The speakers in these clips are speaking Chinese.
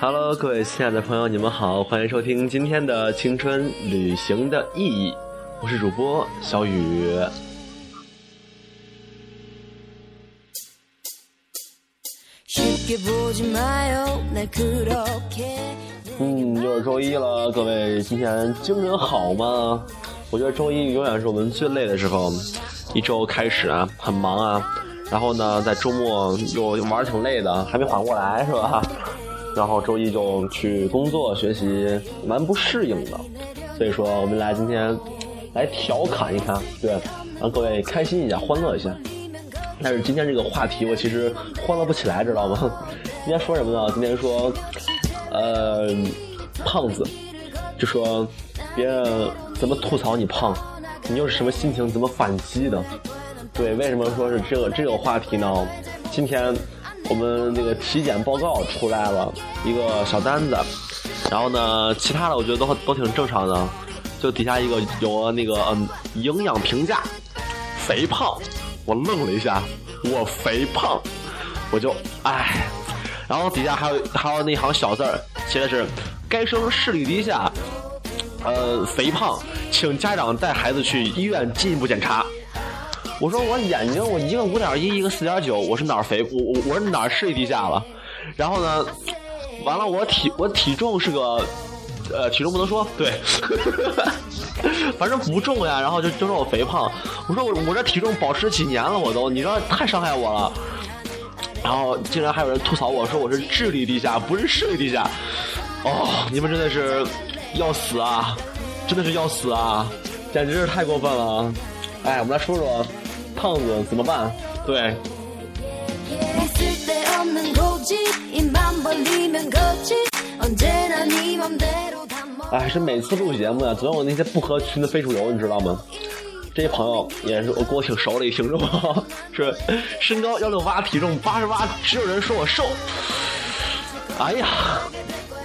Hello，各位亲爱的朋友，你们好，欢迎收听今天的青春旅行的意义，我是主播小雨。嗯，又是周一了，各位今天精神好吗？我觉得周一永远是我们最累的时候，一周开始啊，很忙啊，然后呢，在周末又玩挺累的，还没缓过来是吧？然后周一就去工作学习，蛮不适应的。所以说，我们来今天来调侃一下，对，让各位开心一下，欢乐一下。但是今天这个话题，我其实欢乐不起来，知道吗？今天说什么呢？今天说，呃，胖子，就说别人怎么吐槽你胖，你又是什么心情，怎么反击的？对，为什么说是这个这个话题呢？今天。我们那个体检报告出来了一个小单子，然后呢，其他的我觉得都都挺正常的，就底下一个有那个嗯营养评价，肥胖，我愣了一下，我肥胖，我就唉，然后底下还有还有那行小字儿写的是，该生视力低下，呃肥胖，请家长带孩子去医院进一步检查。我说我眼睛，我一个五点一，一个四点九，我是哪儿肥？我我我是哪儿视力低下了？然后呢，完了我体我体重是个，呃体重不能说，对，反正不重呀。然后就就说我肥胖，我说我我这体重保持几年了，我都，你知道太伤害我了。然后竟然还有人吐槽我说我是智力低下，不是视力低下。哦，你们真的是要死啊！真的是要死啊！简直是太过分了。哎，我们来说说。胖子怎么办？对。哎，是每次录节目呀，总有那些不合群的非主流，你知道吗？这些朋友也是我跟我挺熟的一听众，是身高幺六八，体重八十八，只有人说我瘦。哎呀，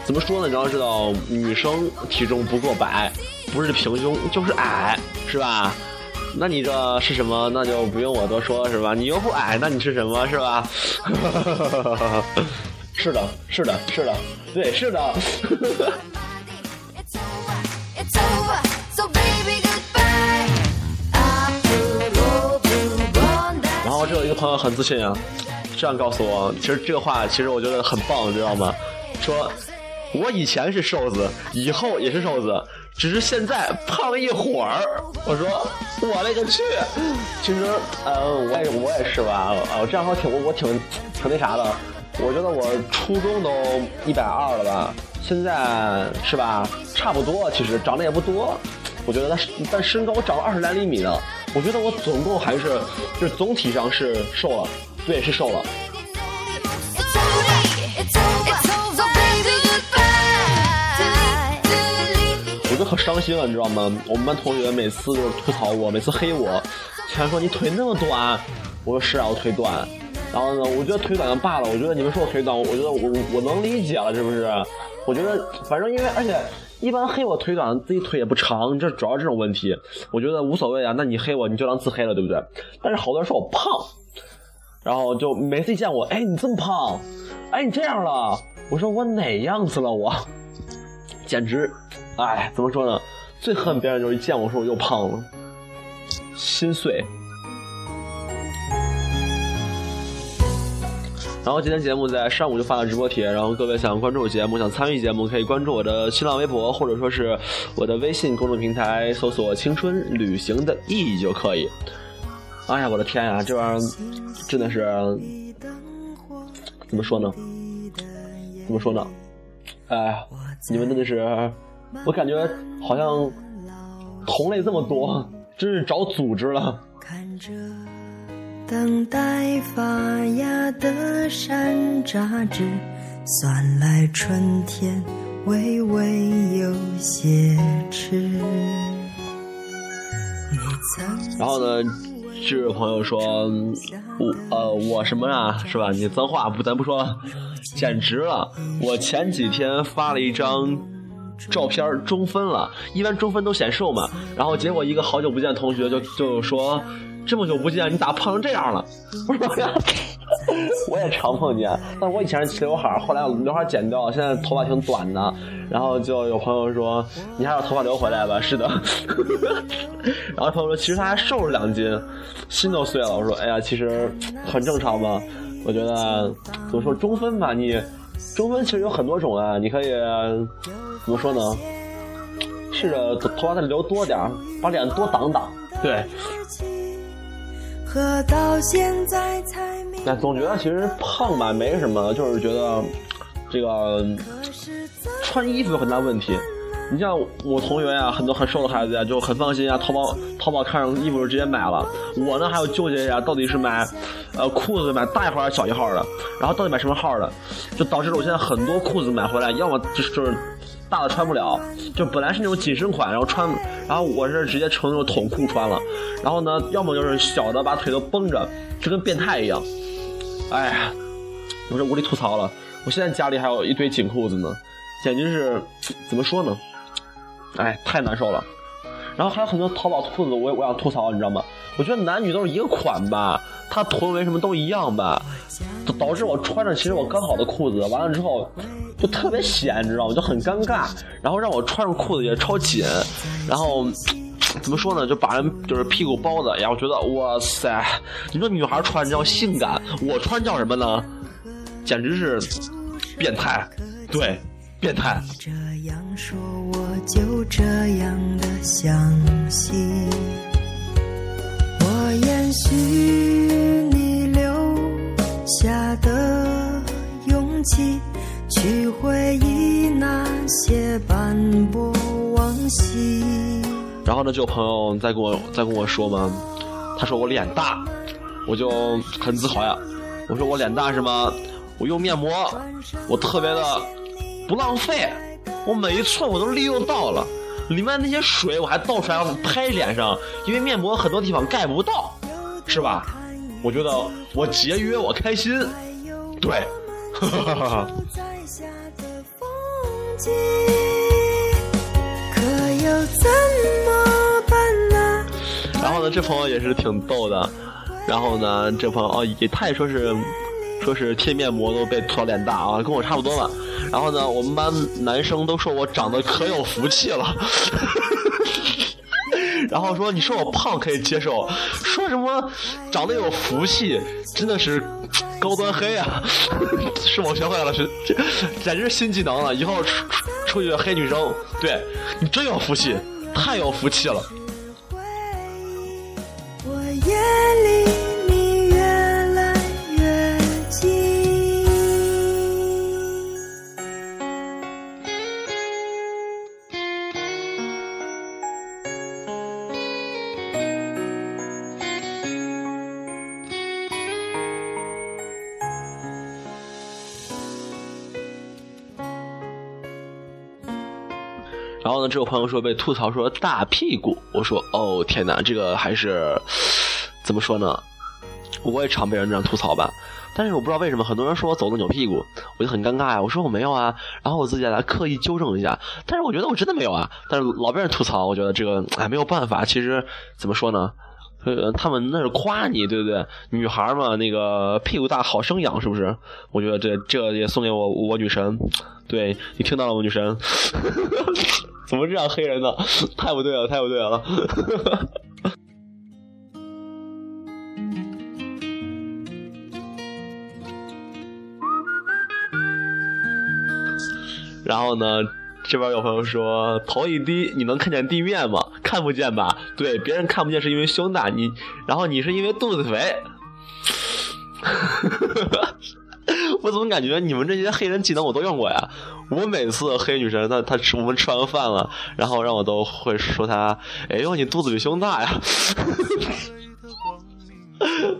怎么说呢？你要知道，女生体重不过百，不是平胸就是矮，是吧？那你这是什么？那就不用我多说，是吧？你又不矮，那你是什么，是吧？是的，是的，是的，对，是的。后这有一个朋友很自信啊，这样告诉我，其实这个话其实我觉得很棒，知道吗？说，我以前是瘦子，以后也是瘦子。只是现在胖了一会儿，我说我勒个去！其实，呃，我也我也是吧，啊，我这样说挺我我挺挺那啥的。我觉得我初中都一百二了吧，现在是吧，差不多。其实长得也不多，我觉得但但身高长了二十来厘米呢。我觉得我总共还是就是总体上是瘦了，对，是瘦了。我觉得很伤心了，你知道吗？我们班同学每次都是吐槽我，每次黑我，全说你腿那么短。我说是啊，我腿短。然后呢，我觉得腿短就罢了。我觉得你们说我腿短，我觉得我我能理解了，是不是？我觉得反正因为而且一般黑我腿短，自己腿也不长，这主要这种问题。我觉得无所谓啊，那你黑我，你就当自黑了，对不对？但是好多人说我胖，然后就每次一见我，哎，你这么胖，哎，你这样了，我说我哪样子了我？简直。哎，怎么说呢？最恨别人就是一见我说我又胖了，心碎。然后今天节目在上午就发了直播帖，然后各位想关注我节目、想参与节目，可以关注我的新浪微博或者说是我的微信公众平台，搜索“青春旅行的意义”就可以。哎呀，我的天呀，这玩意儿真的是怎么说呢？怎么说呢？哎，你们真的是。我感觉好像同类这么多，真是找组织了。看着等待发芽的山楂枝，算来春天微微有些迟。然后呢，这位朋友说，我呃我什么呀，是吧？你脏话不咱不说，简直了！我前几天发了一张照片中分了，一般中分都显瘦嘛，然后结果一个好久不见的同学就就说。这么久不见，你咋胖成这样了？我说呀，我也常碰见，但我以前是齐刘海后来刘海剪掉，现在头发挺短的。然后就有朋友说，你还把头发留回来吧？是的。然后朋友说，其实他还瘦了两斤，心都碎了。我说，哎呀，其实很正常嘛。我觉得怎么说中分吧，你中分其实有很多种啊，你可以怎么说呢？试着头发再留多点把脸多挡挡。对。那总觉得其实胖吧没什么，就是觉得这个穿衣服有很大问题。你像我同学呀，很多很瘦的孩子呀，就很放心啊，淘宝淘宝看上衣服就直接买了。我呢还要纠结一下，到底是买呃裤子买大一号还是小一号的，然后到底买什么号的，就导致了我现在很多裤子买回来，要么就是。大的穿不了，就本来是那种紧身款，然后穿，然后我是直接成那种筒裤穿了，然后呢，要么就是小的把腿都绷着，就跟变态一样。哎呀，我这无力吐槽了。我现在家里还有一堆紧裤子呢，简直是怎么说呢？哎，太难受了。然后还有很多淘宝裤子，我我想吐槽，你知道吗？我觉得男女都是一个款吧，它臀围什么都一样吧，导致我穿着其实我刚好的裤子，完了之后。就特别显，你知道吗？就很尴尬，然后让我穿上裤子也超紧，然后怎么说呢？就把人就是屁股包的，然后觉得哇塞，你说女孩穿叫性感，我穿叫什么呢？简直是变态，对，变态。你这样说，我就这样的相信，我延续你留下的勇气。去回忆那些斑驳往昔。然后呢，就有朋友在跟我在跟我说嘛，他说我脸大，我就很自豪呀。我说我脸大是吗？我用面膜，我特别的不浪费，我每一寸我都利用到了，里面那些水我还倒出来拍脸上，因为面膜很多地方盖不到，是吧？我觉得我节约，我开心，对。哈哈哈哈然后呢，这朋友也是挺逗的。然后呢，这朋友哦，也他也说是，说是贴面膜都被吐槽脸大啊，跟我差不多了。然后呢，我们班男生都说我长得可有福气了。然后说你说我胖可以接受，说什么长得有福气，真的是高端黑啊！是我学会了，是简直是新技能了。以后出出去黑女生，对你真有福气，太有福气了。呢，这个朋友说被吐槽说大屁股，我说哦天哪，这个还是怎么说呢？我也常被人这样吐槽吧，但是我不知道为什么很多人说我走路扭屁股，我就很尴尬呀。我说我没有啊，然后我自己来刻意纠正一下，但是我觉得我真的没有啊。但是老被人吐槽，我觉得这个哎没有办法。其实怎么说呢？呃，他们那是夸你，对不对？女孩嘛，那个屁股大好生养，是不是？我觉得这这也送给我我女神，对你听到了，吗女神。怎么这样黑人呢？太不对了，太不对了。然后呢，这边有朋友说头一低，你能看见地面吗？看不见吧？对，别人看不见是因为胸大，你，然后你是因为肚子肥。我怎么感觉你们这些黑人技能我都用过呀？我每次黑女神，她她吃我们吃完饭了，然后让我都会说她，哎呦你肚子比胸大呀！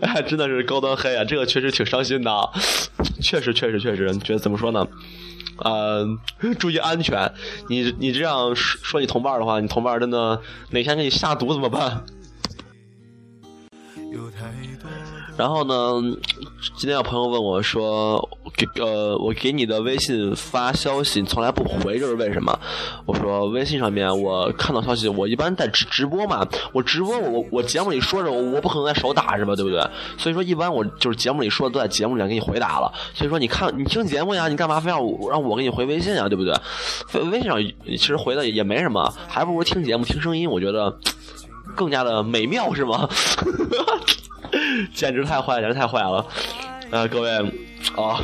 哎，真的是高端黑啊，这个确实挺伤心的，确实确实确实，你觉得怎么说呢？呃，注意安全，你你这样说说你同伴的话，你同伴真的哪天给你下毒怎么办？有太多然后呢，今天有朋友问我说，给呃，我给你的微信发消息，你从来不回，这是为什么？我说微信上面我看到消息，我一般在直直播嘛，我直播我我节目里说着，我不可能在手打是吧？对不对？所以说一般我就是节目里说的都在节目里给你回答了。所以说你看你听节目呀，你干嘛非要让我给你回微信呀？对不对？微微信上其实回的也没什么，还不如听节目听声音，我觉得更加的美妙，是吗？简直太坏，简直太坏了！啊，各位，啊。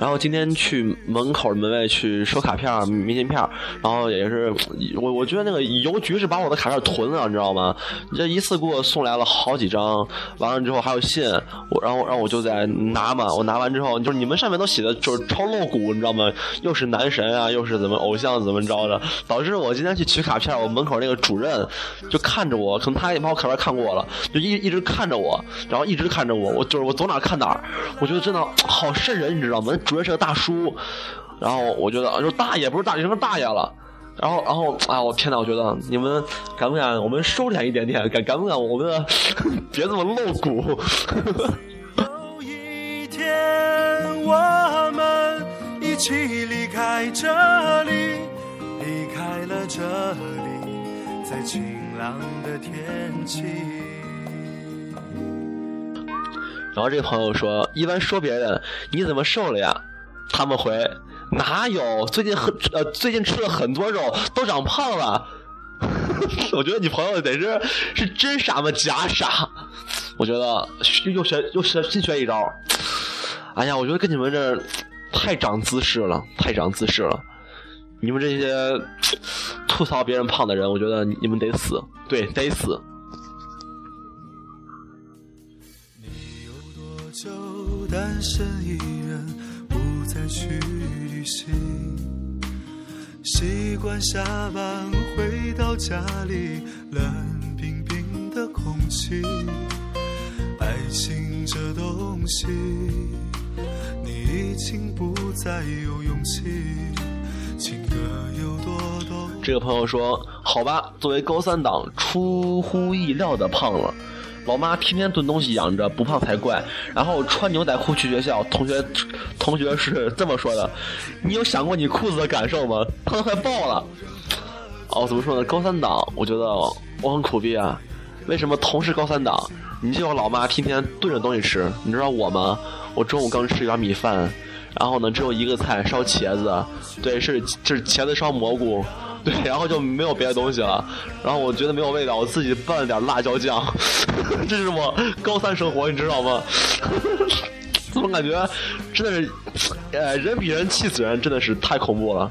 然后今天去门口门卫去收卡片、明信片，然后也是我我觉得那个邮局是把我的卡片囤了，你知道吗？你这一次给我送来了好几张，完了之后还有信，我然后然后我就在拿嘛，我拿完之后就是你们上面都写的就是超露骨，你知道吗？又是男神啊，又是怎么偶像怎么着的，导致我今天去取卡片，我门口那个主任就看着我，可能他也把我卡片看过了，就一一直看着我，然后一直看着我，我就是我走哪看哪，我觉得真的好瘆人，你知道吗？主任是个大叔，然后我觉得就大爷不是大爷，什么大爷了。然后，然后，哎，我天哪！我觉得你们敢不敢？我们收敛一点点，敢敢不敢？我们别这么露骨。有一天，我们一起离开这里，离开了这里，在晴朗的天气。然后这个朋友说：“一般说别人你怎么瘦了呀？”他们回：“哪有？最近很呃，最近吃了很多肉，都长胖了。”我觉得你朋友得是是真傻吗？假傻？我觉得又学又学新学一招。哎呀，我觉得跟你们这太长姿势了，太长姿势了。你们这些吐槽别人胖的人，我觉得你们得死，对，得死。就单身一人，不再去旅行，习惯下班回到家里，冷冰冰的空气。爱情这东西，你已经不再有勇气。情歌有多多？这个朋友说：“好吧，作为高三党，出乎意料的胖了。”老妈天天炖东西养着，不胖才怪。然后穿牛仔裤去学校，同学同学是这么说的：“你有想过你裤子的感受吗？胖的快爆了。”哦，怎么说呢？高三党，我觉得我很苦逼啊。为什么同是高三党，你就有老妈天天炖着东西吃？你知道我吗？我中午刚吃一碗米饭，然后呢只有一个菜烧茄子，对，是就是茄子烧蘑菇。对，然后就没有别的东西了，然后我觉得没有味道，我自己拌了点辣椒酱，这是我高三生活，你知道吗？怎么感觉真的是，呃，人比人气死人，真的是太恐怖了。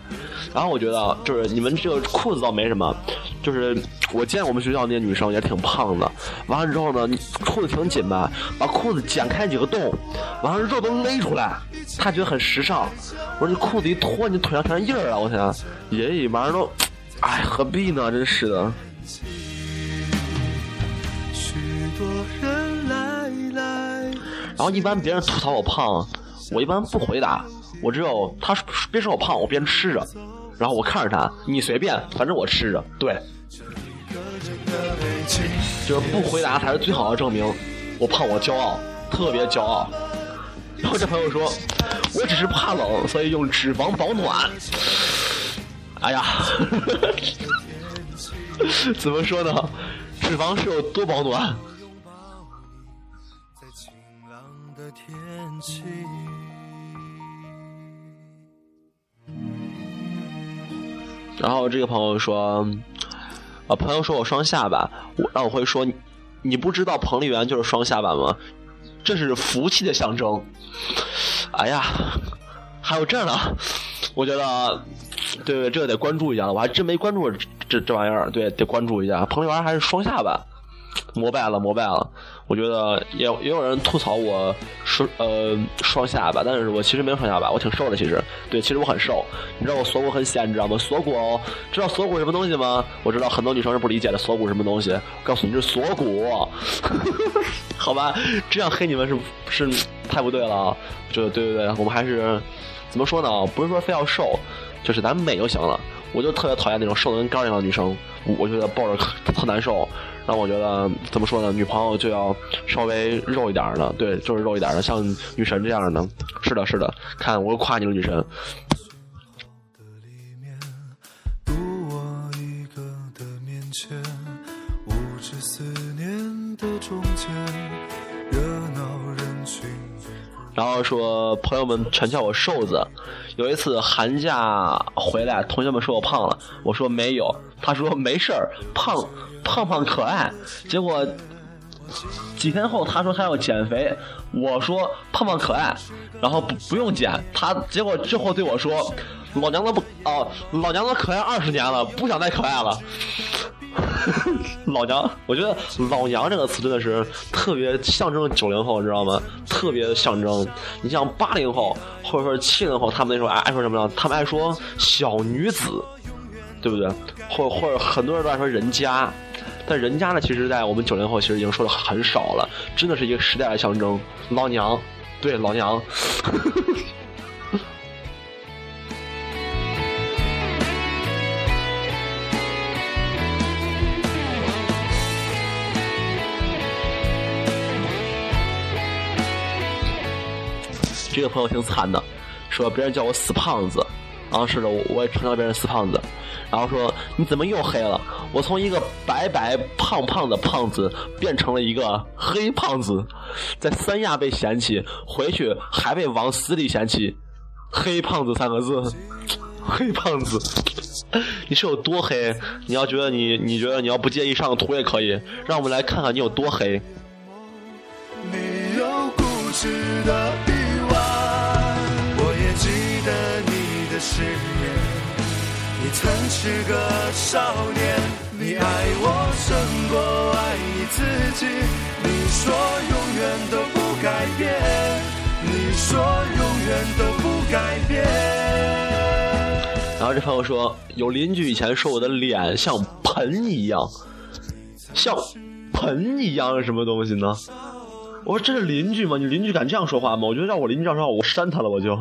然后我觉得就是你们这个裤子倒没什么，就是我见我们学校那些女生也挺胖的，完了之后呢，裤子挺紧吧，把裤子剪开几个洞，完了肉都勒出来，她觉得很时尚。我说你裤子一脱，你腿上全是印儿啊！我天，耶，马上都，哎，何必呢？真是的。然后一般别人吐槽我胖，我一般不回答，我只有他别说我胖，我边吃着，然后我看着他，你随便，反正我吃着，对，就是不回答才是最好的证明，我胖我骄傲，特别骄傲。然后这朋友说，我只是怕冷，所以用脂肪保暖。哎呀，怎么说呢？脂肪是有多保暖？天气。然后这个朋友说，啊，朋友说我双下巴，我那我会说，你不知道彭丽媛就是双下巴吗？这是福气的象征。哎呀，还有这呢，我觉得，对对，这个得关注一下了，我还真没关注这这玩意儿，对，得关注一下，彭丽媛还是双下巴。膜拜了，膜拜了。我觉得也也有人吐槽我双呃双下巴，但是我其实没有双下巴，我挺瘦的。其实，对，其实我很瘦。你知道我锁骨很显，你知道吗？锁骨哦，知道锁骨什么东西吗？我知道很多女生是不理解的，锁骨什么东西？告诉你，这是锁骨。好吧，这样黑你们是是太不对了。就对对对，我们还是怎么说呢？不是说非要瘦，就是咱美就行了。我就特别讨厌那种瘦的跟杆一样的女生，我觉得抱着特难受。那我觉得怎么说呢，女朋友就要稍微肉一点的，对，就是肉一点的，像女神这样的。是的，是的，看我夸你了，女神。热闹人群然后说朋友们全叫我瘦子。有一次寒假回来，同学们说我胖了，我说没有，他说没事儿，胖胖胖可爱。结果几天后他说他要减肥，我说胖胖可爱，然后不不用减。他结果之后对我说，老娘都不哦，老娘都可爱二十年了，不想再可爱了。老娘，我觉得“老娘”这个词真的是特别象征九零后，你知道吗？特别象征。你像八零后或者说七零后，他们那时候爱爱说什么呢？他们爱说“小女子”，对不对？或或者很多人都爱说“人家”，但“人家”呢，其实，在我们九零后其实已经说的很少了，真的是一个时代的象征。老娘，对老娘。这个朋友挺惨的，说别人叫我死胖子，啊是的，我我也常叫别人死胖子，然后说你怎么又黑了？我从一个白白胖胖的胖子变成了一个黑胖子，在三亚被嫌弃，回去还被往死里嫌弃，黑胖子三个字，黑胖子，你是有多黑？你要觉得你你觉得你要不介意上个图也可以，让我们来看看你有多黑。誓言。你曾是个少年，你爱我胜过爱你自己。你说永远都不改变，你说永远都不改变。然后这朋友说，有邻居以前说我的脸像盆一样，像盆一样是什么东西呢？我说这是邻居吗？你邻居敢这样说话吗？我觉得让我邻居这样说话，我扇他了，我就。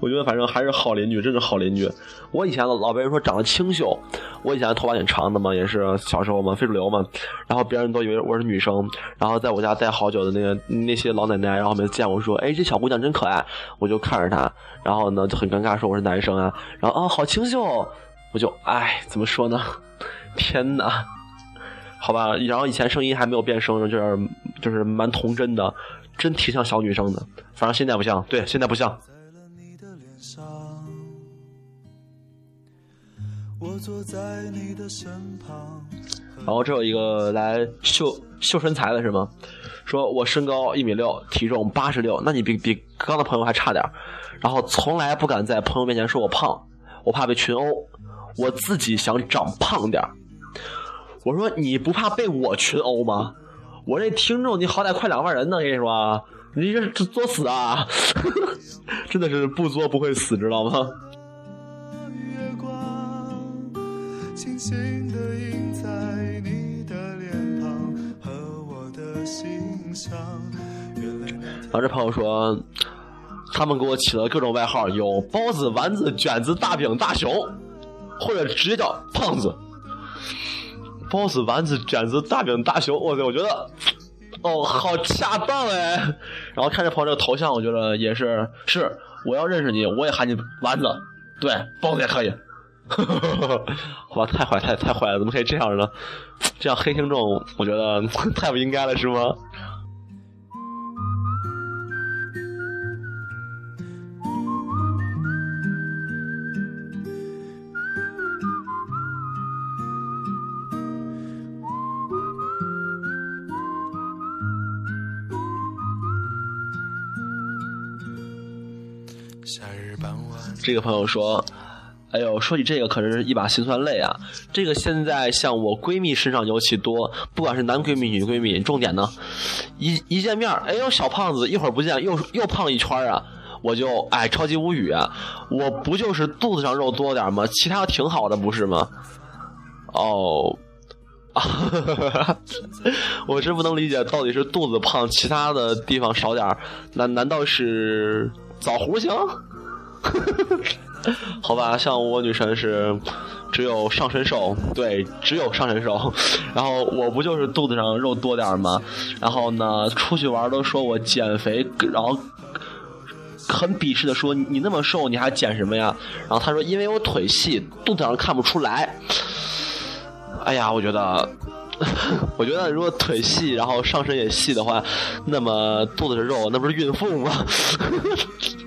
我觉得反正还是好邻居，真是好邻居。我以前老被人说长得清秀，我以前头发挺长的嘛，也是小时候嘛，非主流嘛。然后别人都以为我是女生，然后在我家待好久的那个那些老奶奶，然后每次见我说：“哎，这小姑娘真可爱。”我就看着她，然后呢就很尴尬，说我是男生啊。然后啊，好清秀，我就哎，怎么说呢？天哪，好吧。然后以前声音还没有变声呢，就是就是蛮童真的。真挺像小女生的，反正现在不像。对，现在不像。我坐在你的身旁然后这有一个来秀秀身材的是吗？说我身高一米六，体重八十六，那你比比刚的朋友还差点然后从来不敢在朋友面前说我胖，我怕被群殴。我自己想长胖点我说你不怕被我群殴吗？我这听众，你好歹快两万人呢，我跟你说，你这这作死啊！真的是不作不会死，知道吗？然后这朋友说，他们给我起了各种外号，有包子、丸子、卷子、大饼、大熊，或者直接叫胖子。包子、丸子、卷子、大饼、大熊，我我觉得，哦，好恰当哎。然后看着朋友这个头像，我觉得也是，是我要认识你，我也喊你丸子，对，包子也可以。好吧，太坏，太太坏了，怎么可以这样呢？这样黑听众，我觉得 太不应该了，是吗？这个朋友说：“哎呦，说起这个可是一把辛酸泪啊！这个现在像我闺蜜身上尤其多，不管是男闺蜜、女闺蜜，重点呢，一一见面，哎呦，小胖子，一会儿不见又又胖一圈啊，我就哎超级无语啊！我不就是肚子上肉多点吗？其他挺好的，不是吗？哦，啊 我真不能理解，到底是肚子胖，其他的地方少点难难道是枣核行？好吧，像我女神是只有上身瘦，对，只有上身瘦。然后我不就是肚子上肉多点吗？然后呢，出去玩都说我减肥，然后很鄙视的说你那么瘦你还减什么呀？然后她说因为我腿细，肚子上看不出来。哎呀，我觉得，我觉得如果腿细，然后上身也细的话，那么肚子是肉，那不是孕妇吗？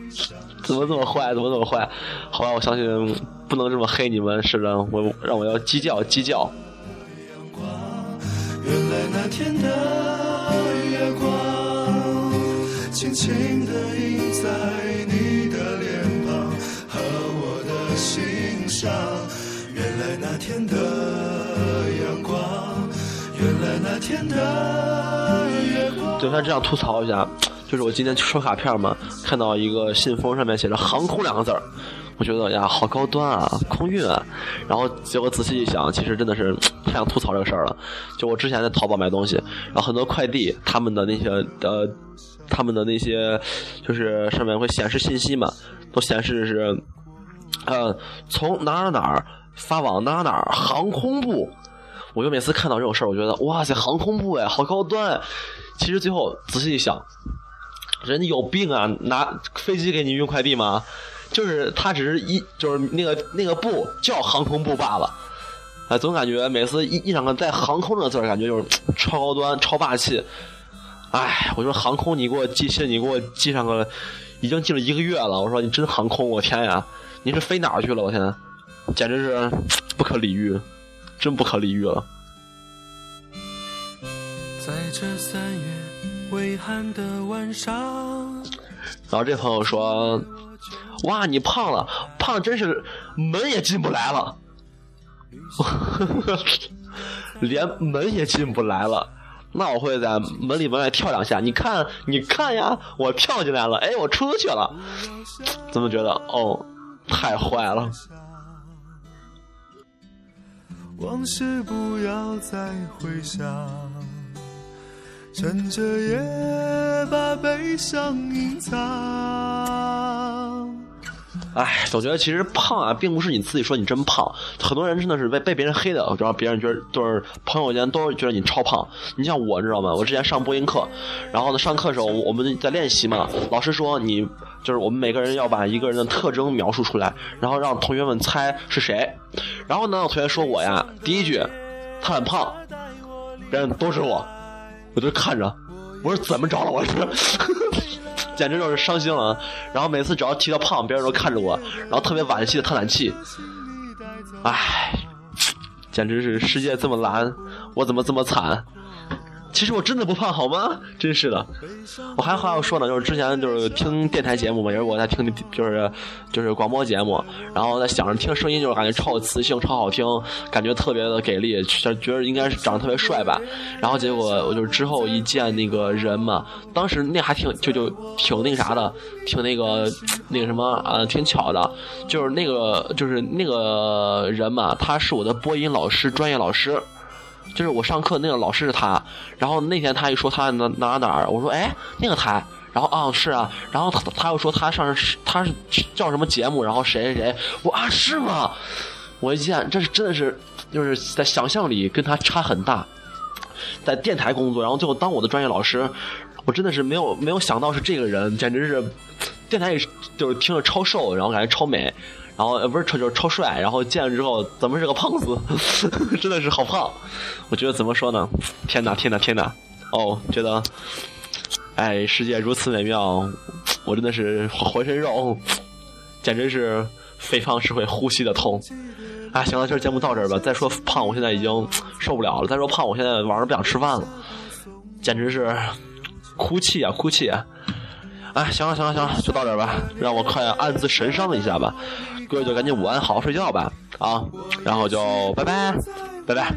怎么这么坏？怎么这么坏？好吧，我相信不能这么黑你们，是的，我让我要鸡叫鸡叫。原来那天的月光，轻轻地印在你的脸庞和我的心上。原来那天的阳光，原来那天的月光。就算这样吐槽一下。就是我今天去收卡片嘛，看到一个信封上面写着“航空”两个字儿，我觉得呀，好高端啊，空运啊。然后结果仔细一想，其实真的是太想吐槽这个事儿了。就我之前在淘宝买东西，然后很多快递他们的那些呃，他们的那些就是上面会显示信息嘛，都显示是呃从哪儿哪儿发往哪儿哪儿航空部。我就每次看到这种事儿，我觉得哇塞，航空部哎，好高端。其实最后仔细一想。人家有病啊！拿飞机给你运快递吗？就是他只是一就是那个那个部叫航空部罢了。哎，总感觉每次一一两个带航空这个字儿，感觉就是 超高端、超霸气。哎，我说航空，你给我寄信，你给我寄上个，已经寄了一个月了。我说你真航空，我天呀！你是飞哪儿去了？我天，简直是 不可理喻，真不可理喻了。在这三月。微寒的晚上。然后这朋友说：“哇，你胖了，胖真是门也进不来了，连门也进不来了。那我会在门里门外跳两下，你看，你看呀，我跳进来了，哎，我出去了。怎么觉得？哦，太坏了。往事不要再回想。”趁着夜把悲伤隐藏。哎，总觉得其实胖啊，并不是你自己说你真胖，很多人真的是被被别人黑的，然后别人觉得就是朋友间都觉得你超胖。你像我知道吗？我之前上播音课，然后呢上课的时候我们在练习嘛，老师说你就是我们每个人要把一个人的特征描述出来，然后让同学们猜是谁。然后呢，同学说我呀，第一句他很胖，别人都是我。我就看着，我说怎么着了？我是，简直就是伤心了。然后每次只要提到胖，别人都看着我，然后特别惋惜的叹叹气。唉，简直是世界这么蓝，我怎么这么惨？其实我真的不胖，好吗？真是的，我还还要说呢，就是之前就是听电台节目嘛，也是我在听，就是就是广播节目，然后在想着听声音，就是感觉超有磁性，超好听，感觉特别的给力，觉得应该是长得特别帅吧。然后结果我就之后一见那个人嘛，当时那还挺就就挺那个啥的，挺那个那个什么呃，挺巧的，就是那个就是那个人嘛，他是我的播音老师，专业老师。就是我上课那个老师是他，然后那天他一说他哪哪哪儿，我说哎那个台，然后啊是啊，然后他他又说他上他是叫什么节目，然后谁谁谁，我啊是吗？我一见这是真的是就是在想象里跟他差很大，在电台工作，然后最后当我的专业老师，我真的是没有没有想到是这个人，简直是电台里就是听着超瘦，然后感觉超美。然后不是超就是超帅，然后见了之后怎么是个胖子？真的是好胖！我觉得怎么说呢？天哪天哪天哪！哦，觉得，哎，世界如此美妙，我真的是浑身肉，简直是肥胖是会呼吸的痛。哎，行了，今儿节目到这儿吧。再说胖，我现在已经受不了了。再说胖，我现在晚上不想吃饭了，简直是哭泣啊哭泣！啊！哎，行了行了行了，就到这儿吧，让我快暗自神伤一下吧。各位就赶紧午安，好好睡觉吧，啊，然后就拜拜，拜拜。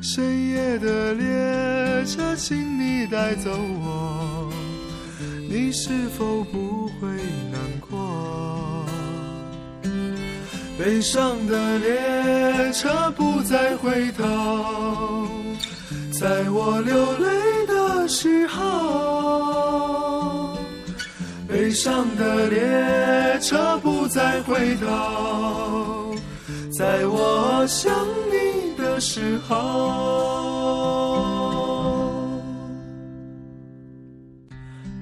深夜的列车，请你带走我，你是否不会难过？悲伤的列车不再回头，在我流泪的时候。悲伤的列车不再回头，在我想你的时候，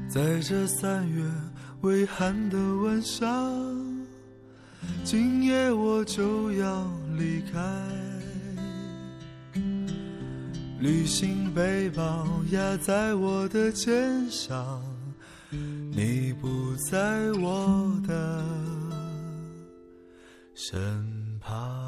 在这三月微寒的晚上，今夜我就要离开。旅行背包压在我的肩上，你不在我的身旁。